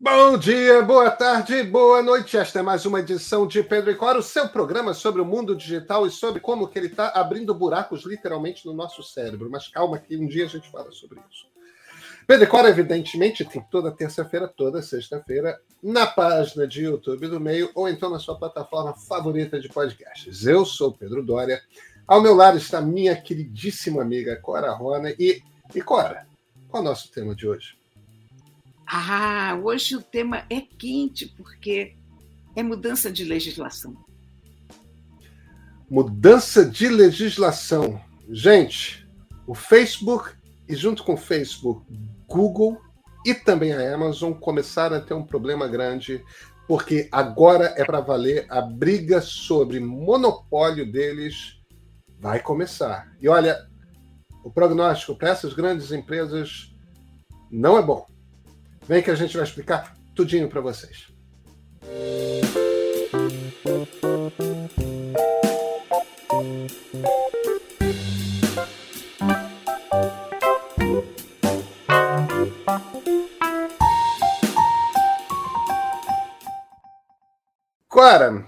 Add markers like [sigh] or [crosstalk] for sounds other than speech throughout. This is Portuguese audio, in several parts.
Bom dia, boa tarde, boa noite. Esta é mais uma edição de Pedro e Cora, o seu programa sobre o mundo digital e sobre como que ele está abrindo buracos literalmente no nosso cérebro. Mas calma que um dia a gente fala sobre isso. Pedro e Cora, evidentemente, tem toda terça-feira, toda sexta-feira, na página de YouTube do Meio ou então na sua plataforma favorita de podcasts. Eu sou Pedro Dória. Ao meu lado está minha queridíssima amiga Cora Rona. E, e Cora, qual é o nosso tema de hoje? Ah, hoje o tema é quente, porque é mudança de legislação. Mudança de legislação. Gente, o Facebook, e junto com o Facebook, Google e também a Amazon começaram a ter um problema grande, porque agora é para valer a briga sobre monopólio deles vai começar. E olha, o prognóstico para essas grandes empresas não é bom. Vem que a gente vai explicar tudinho para vocês. Cora,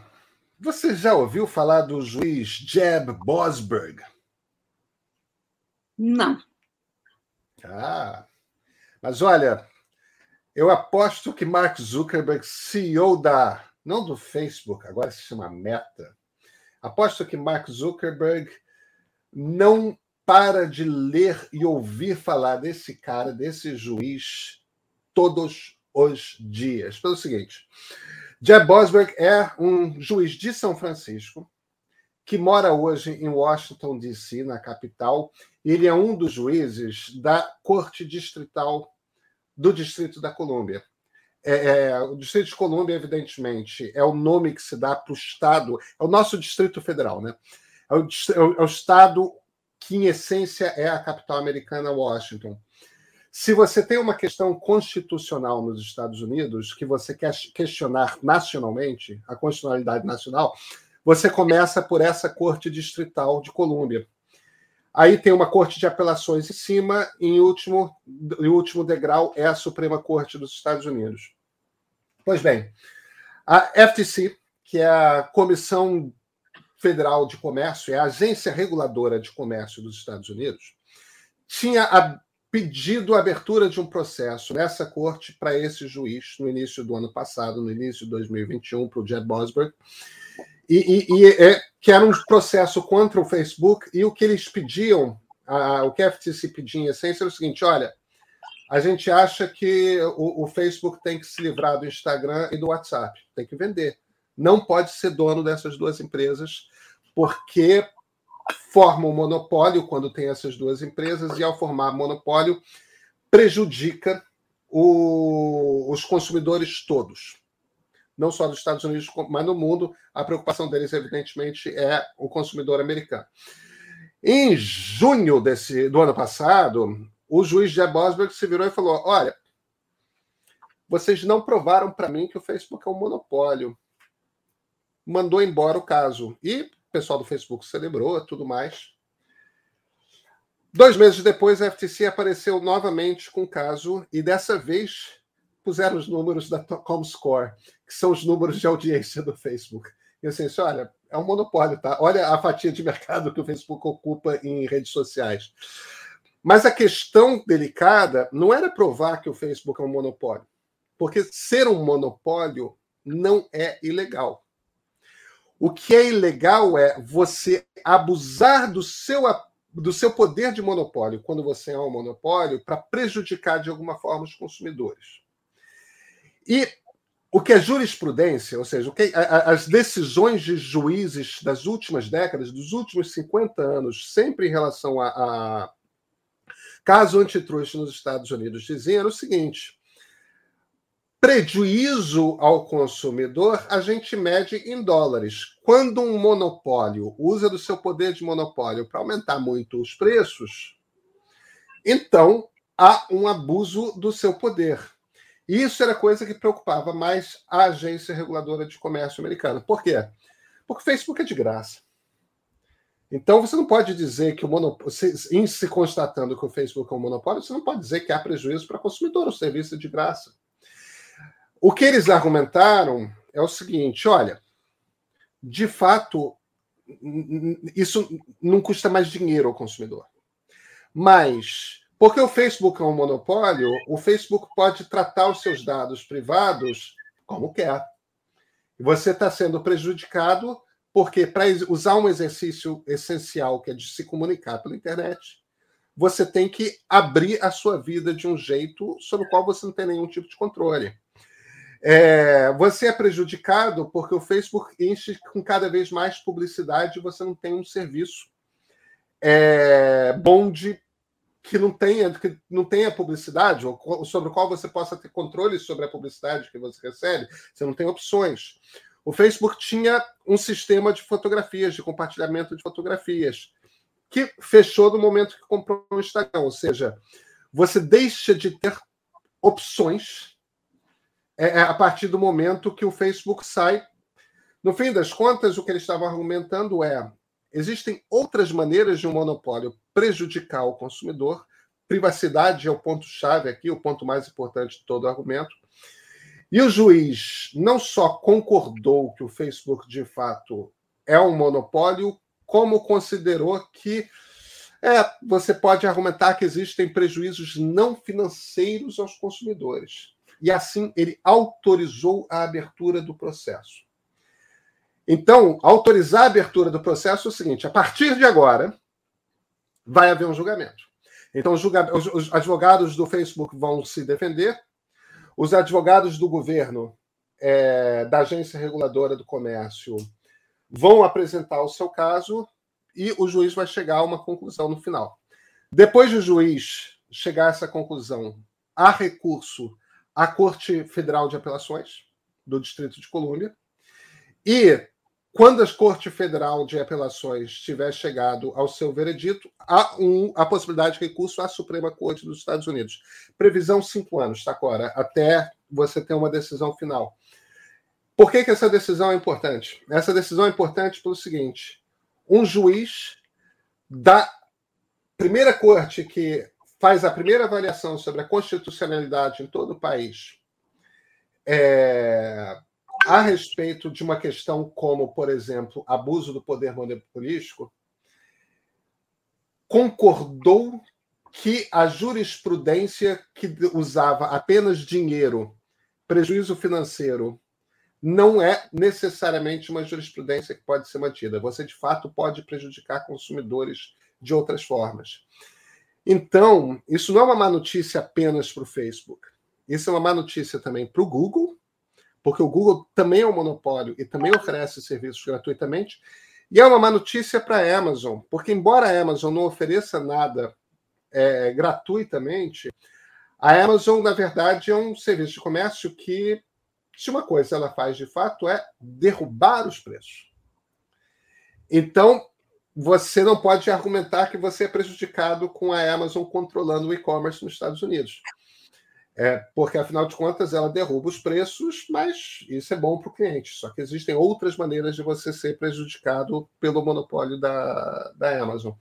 você já ouviu falar do juiz Jeb Bosberg? Não. Ah, mas olha, eu aposto que Mark Zuckerberg, CEO da. não do Facebook, agora se chama Meta. Aposto que Mark Zuckerberg não para de ler e ouvir falar desse cara, desse juiz, todos os dias. Pelo seguinte: Jeb Bosberg é um juiz de São Francisco que mora hoje em Washington, D.C., na capital. Ele é um dos juízes da Corte Distrital do Distrito da Colômbia. É, é, o Distrito de Colômbia, evidentemente, é o nome que se dá para o Estado, é o nosso Distrito Federal, né? É o, é o Estado que, em essência, é a capital americana, Washington. Se você tem uma questão constitucional nos Estados Unidos que você quer questionar nacionalmente, a constitucionalidade nacional, você começa por essa Corte Distrital de Colômbia. Aí tem uma corte de apelações em cima, e em último, em último degrau é a Suprema Corte dos Estados Unidos. Pois bem, a FTC, que é a Comissão Federal de Comércio, é a agência reguladora de comércio dos Estados Unidos, tinha a, pedido a abertura de um processo nessa corte para esse juiz no início do ano passado, no início de 2021, para o Jed Bosberg. E, e, e é, que era um processo contra o Facebook, e o que eles pediam, a, o que a FTC pedia em essência era o seguinte: olha, a gente acha que o, o, Facebook tem que se livrar do Instagram e do WhatsApp, tem que vender. Não pode ser dono dessas duas empresas, porque forma um monopólio quando tem essas duas empresas, e ao formar monopólio, prejudica o, os consumidores todos não só dos Estados Unidos, mas no mundo. A preocupação deles, evidentemente, é o consumidor americano. Em junho desse, do ano passado, o juiz Jeb Osberg se virou e falou: Olha, vocês não provaram para mim que o Facebook é um monopólio. Mandou embora o caso. E o pessoal do Facebook celebrou tudo mais. Dois meses depois, a FTC apareceu novamente com o caso, e dessa vez puseram os números da Comscore, que são os números de audiência do Facebook. E assim, olha, é um monopólio, tá? Olha a fatia de mercado que o Facebook ocupa em redes sociais. Mas a questão delicada não era provar que o Facebook é um monopólio, porque ser um monopólio não é ilegal. O que é ilegal é você abusar do seu, do seu poder de monopólio quando você é um monopólio para prejudicar de alguma forma os consumidores. E o que é jurisprudência, ou seja, que, as decisões de juízes das últimas décadas, dos últimos 50 anos, sempre em relação a, a caso antitruste nos Estados Unidos, diziam o seguinte: prejuízo ao consumidor a gente mede em dólares. Quando um monopólio usa do seu poder de monopólio para aumentar muito os preços, então há um abuso do seu poder. Isso era coisa que preocupava mais a agência reguladora de comércio americana. Por quê? Porque o Facebook é de graça. Então você não pode dizer que o monopólio, em se constatando que o Facebook é um monopólio, você não pode dizer que há prejuízo para o consumidor, o serviço é de graça. O que eles argumentaram é o seguinte: olha, de fato, isso não custa mais dinheiro ao consumidor. Mas, porque o Facebook é um monopólio, o Facebook pode tratar os seus dados privados como quer. Você está sendo prejudicado porque, para usar um exercício essencial, que é de se comunicar pela internet, você tem que abrir a sua vida de um jeito sobre o qual você não tem nenhum tipo de controle. É, você é prejudicado porque o Facebook enche com cada vez mais publicidade e você não tem um serviço é, bom de que não tenha que não tenha publicidade ou sobre o qual você possa ter controle sobre a publicidade que você recebe. Você não tem opções. O Facebook tinha um sistema de fotografias, de compartilhamento de fotografias, que fechou no momento que comprou o Instagram. Ou seja, você deixa de ter opções é, é, a partir do momento que o Facebook sai. No fim das contas, o que eles estavam argumentando é: existem outras maneiras de um monopólio prejudicar o consumidor. Privacidade é o ponto-chave aqui, o ponto mais importante de todo o argumento. E o juiz não só concordou que o Facebook, de fato, é um monopólio, como considerou que é, você pode argumentar que existem prejuízos não financeiros aos consumidores e assim ele autorizou a abertura do processo. Então, autorizar a abertura do processo é o seguinte: a partir de agora, vai haver um julgamento. Então, os advogados do Facebook vão se defender, os advogados do governo, é, da agência reguladora do comércio, vão apresentar o seu caso e o juiz vai chegar a uma conclusão no final. Depois do juiz chegar a essa conclusão, há recurso à Corte Federal de Apelações do Distrito de Colômbia. E quando a Corte Federal de Apelações tiver chegado ao seu veredito, há um, a possibilidade de recurso à Suprema Corte dos Estados Unidos. Previsão cinco anos, Tacora, até você ter uma decisão final. Por que, que essa decisão é importante? Essa decisão é importante pelo seguinte: um juiz da primeira corte que faz a primeira avaliação sobre a constitucionalidade em todo o país é, a respeito de uma questão como, por exemplo, abuso do poder monopolístico, concordou que a jurisprudência que usava apenas dinheiro, prejuízo financeiro, não é necessariamente uma jurisprudência que pode ser mantida. Você, de fato, pode prejudicar consumidores de outras formas. Então, isso não é uma má notícia apenas para o Facebook. Isso é uma má notícia também para o Google, porque o Google também é um monopólio e também oferece serviços gratuitamente. E é uma má notícia para a Amazon, porque embora a Amazon não ofereça nada é, gratuitamente, a Amazon, na verdade, é um serviço de comércio que, se uma coisa ela faz de fato, é derrubar os preços. Então, você não pode argumentar que você é prejudicado com a Amazon controlando o e-commerce nos Estados Unidos. É, porque, afinal de contas, ela derruba os preços, mas isso é bom para o cliente. Só que existem outras maneiras de você ser prejudicado pelo monopólio da, da Amazon.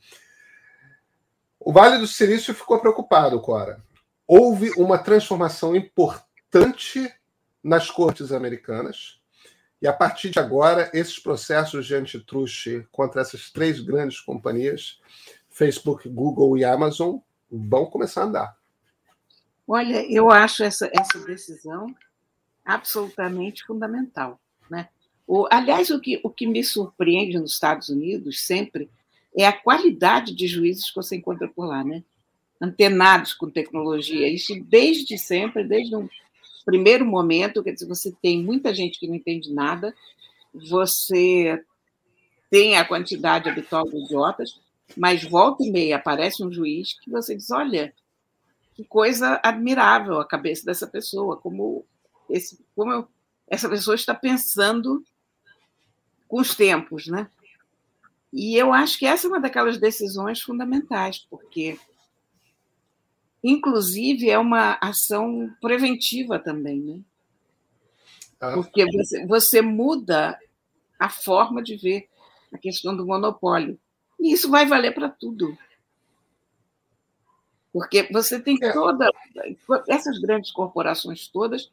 O Vale do Silício ficou preocupado, Cora. Houve uma transformação importante nas cortes americanas e a partir de agora, esses processos de antitruste contra essas três grandes companhias, Facebook, Google e Amazon, vão começar a andar. Olha, eu acho essa, essa decisão absolutamente fundamental. Né? O, aliás, o que, o que me surpreende nos Estados Unidos sempre é a qualidade de juízes que você encontra por lá, né? antenados com tecnologia. Isso desde sempre, desde um primeiro momento, quer dizer, você tem muita gente que não entende nada, você tem a quantidade habitual de idiotas, mas volta e meia aparece um juiz que você diz: olha, que coisa admirável a cabeça dessa pessoa, como, esse, como essa pessoa está pensando com os tempos, né? E eu acho que essa é uma daquelas decisões fundamentais, porque Inclusive, é uma ação preventiva também, né? Ah. Porque você, você muda a forma de ver a questão do monopólio. E isso vai valer para tudo. Porque você tem é. toda. Essas grandes corporações todas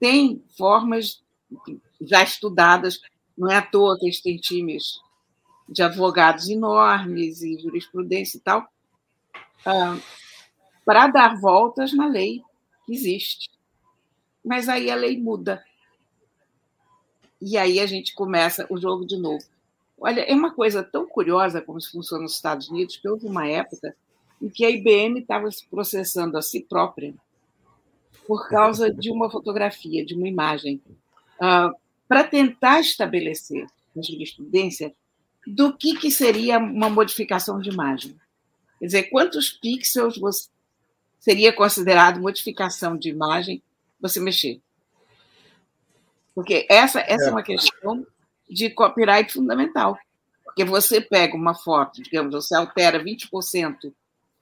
tem formas já estudadas, não é à toa que eles têm times de advogados enormes e jurisprudência e tal, ah, para dar voltas na lei que existe. Mas aí a lei muda. E aí a gente começa o jogo de novo. Olha, é uma coisa tão curiosa como isso funciona nos Estados Unidos, que houve uma época em que a IBM estava se processando a si própria por causa de uma fotografia, de uma imagem, uh, para tentar estabelecer na jurisprudência do que, que seria uma modificação de imagem. Quer dizer, quantos pixels você, seria considerado modificação de imagem você mexer? Porque essa, essa é. é uma questão de copyright fundamental. Porque você pega uma foto, digamos, você altera 20%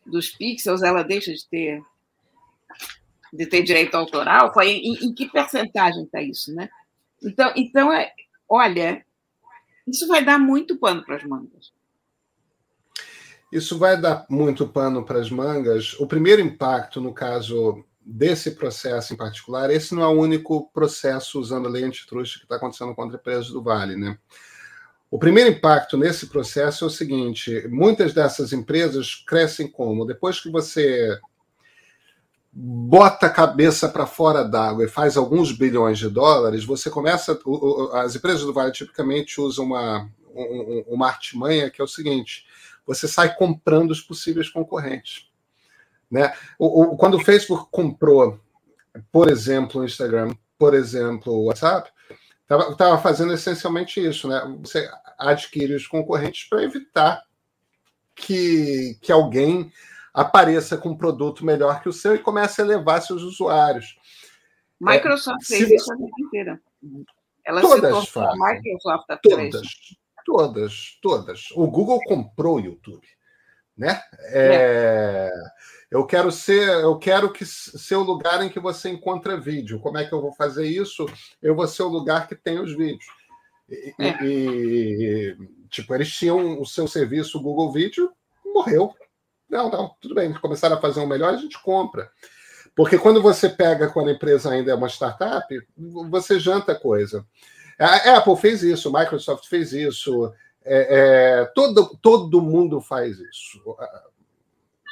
dos pixels, ela deixa de ter de ter direito autoral? Foi em, em que percentagem está isso, né? Então, então é, olha, isso vai dar muito pano para as mangas. Isso vai dar muito pano para as mangas. O primeiro impacto, no caso desse processo em particular, esse não é o único processo usando a lei antitruste que está acontecendo contra empresas do Vale, né? O primeiro impacto nesse processo é o seguinte: muitas dessas empresas crescem como? Depois que você bota a cabeça para fora d'água e faz alguns bilhões de dólares, você começa. As empresas do Vale tipicamente usam uma, uma artimanha que é o seguinte: você sai comprando os possíveis concorrentes. Né? Quando o Facebook comprou, por exemplo, o Instagram, por exemplo, o WhatsApp, estava fazendo essencialmente isso, né? Você adquire os concorrentes para evitar que, que alguém apareça com um produto melhor que o seu e comece a levar seus usuários. Microsoft é, fez isso a vida inteira. Ela todas se fazem. Microsoft todas, todas, todas. O Google comprou o YouTube, né? É, é. Eu quero ser, eu quero que ser o lugar em que você encontra vídeo. Como é que eu vou fazer isso? Eu vou ser o lugar que tem os vídeos. E, é. e tipo, eles tinham o seu serviço, o Google Vídeo, morreu. Não, não, tudo bem. Começaram a fazer um melhor, a gente compra. Porque quando você pega, quando a empresa ainda é uma startup, você janta coisa. A Apple fez isso, Microsoft fez isso, é, é, todo, todo mundo faz isso.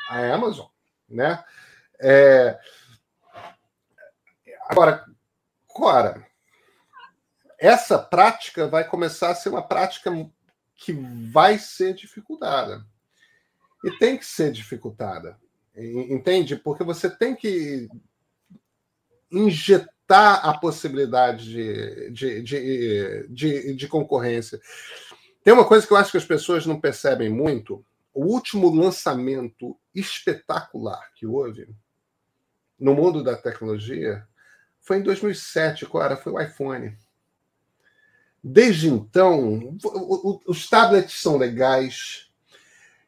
A Amazon né? É... Agora, Cora, essa prática vai começar a ser uma prática que vai ser dificultada. E tem que ser dificultada. Entende? Porque você tem que injetar a possibilidade de, de, de, de, de concorrência. Tem uma coisa que eu acho que as pessoas não percebem muito, o último lançamento espetacular que houve no mundo da tecnologia foi em 2007, Clara, foi o iPhone. Desde então, os tablets são legais.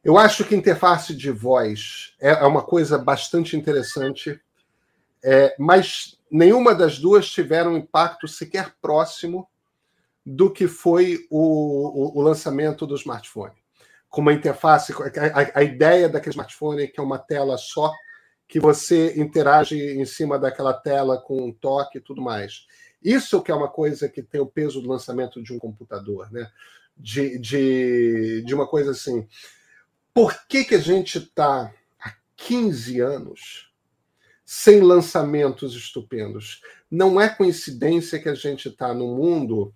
Eu acho que interface de voz é, é uma coisa bastante interessante, é, mas nenhuma das duas tiveram um impacto sequer próximo do que foi o, o, o lançamento do smartphone com uma interface, a, a, ideia daquele smartphone que é uma tela só, que você interage em cima daquela tela com um toque e tudo mais. Isso que é uma coisa que tem o peso do lançamento de um computador, né? De, de, de uma coisa assim. Por que, que a gente está há 15 anos sem lançamentos estupendos? Não é coincidência que a gente está no mundo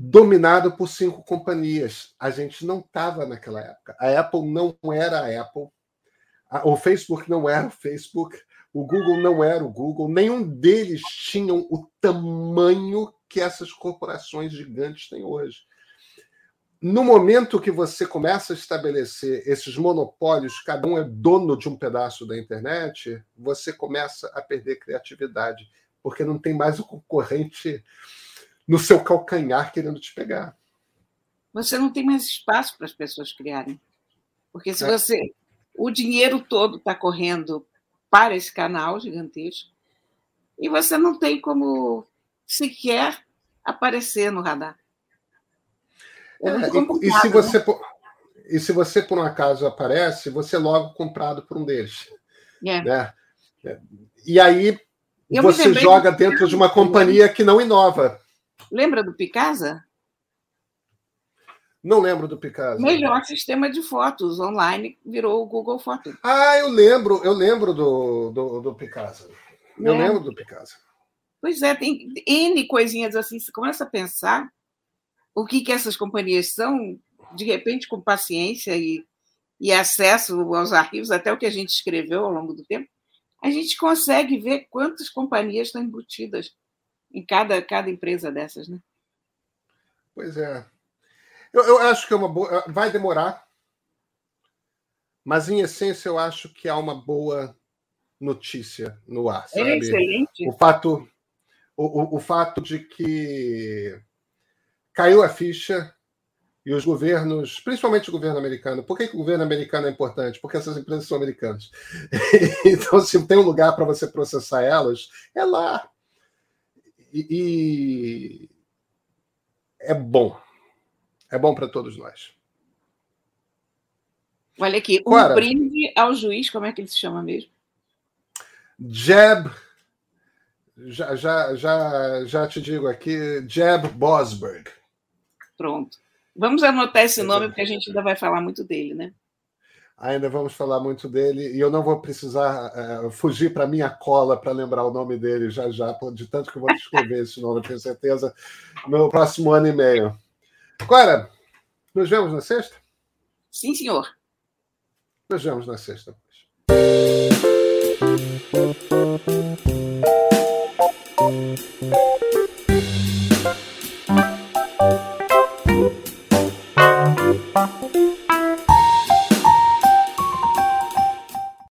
dominado por cinco companhias. A gente não estava naquela época. A Apple não era a Apple, o Facebook não era o Facebook, o Google não era o Google, nenhum deles tinham o tamanho que essas corporações gigantes têm hoje. No momento que você começa a estabelecer esses monopólios, cada um é dono de um pedaço da internet, você começa a perder criatividade, porque não tem mais o concorrente no seu calcanhar querendo te pegar. Você não tem mais espaço para as pessoas criarem. Porque se é. você. O dinheiro todo está correndo para esse canal gigantesco e você não tem como sequer aparecer no radar. É, e, e, se você, né? e se você, por um acaso, aparece, você é logo comprado por um deles. É. Né? E aí Eu você joga dentro de uma companhia que não inova. Lembra do Picasa? Não lembro do Picasa. Melhor sistema de fotos online virou o Google Fotos. Ah, eu lembro, eu lembro do, do, do Picasa. Eu é. lembro do Picasa. Pois é, tem N coisinhas assim, você começa a pensar o que, que essas companhias são, de repente, com paciência e, e acesso aos arquivos, até o que a gente escreveu ao longo do tempo, a gente consegue ver quantas companhias estão embutidas em cada, cada empresa dessas, né? Pois é. Eu, eu acho que é uma boa. Vai demorar, mas em essência eu acho que há uma boa notícia no ar. É sabe? É excelente. O fato, o, o, o fato de que caiu a ficha e os governos, principalmente o governo americano, por que, que, o governo americano é importante? Porque essas empresas são americanas. [laughs] então, se tem um lugar para você processar elas, é lá. E, e é bom. É bom para todos nós. Olha aqui, um Cora, brinde ao juiz, como é que ele se chama mesmo? Jeb, já, já, já, já te digo aqui, Jeb Bosberg. Pronto. Vamos anotar esse nome, porque a gente ainda vai falar muito dele, né? Ainda vamos falar muito dele, e eu não vou precisar uh, fugir para minha cola para lembrar o nome dele já já, de tanto que eu vou escrever esse nome, tenho certeza, no próximo ano e meio. Agora, nos vemos na sexta? Sim, senhor. Nos vemos na sexta. Pois.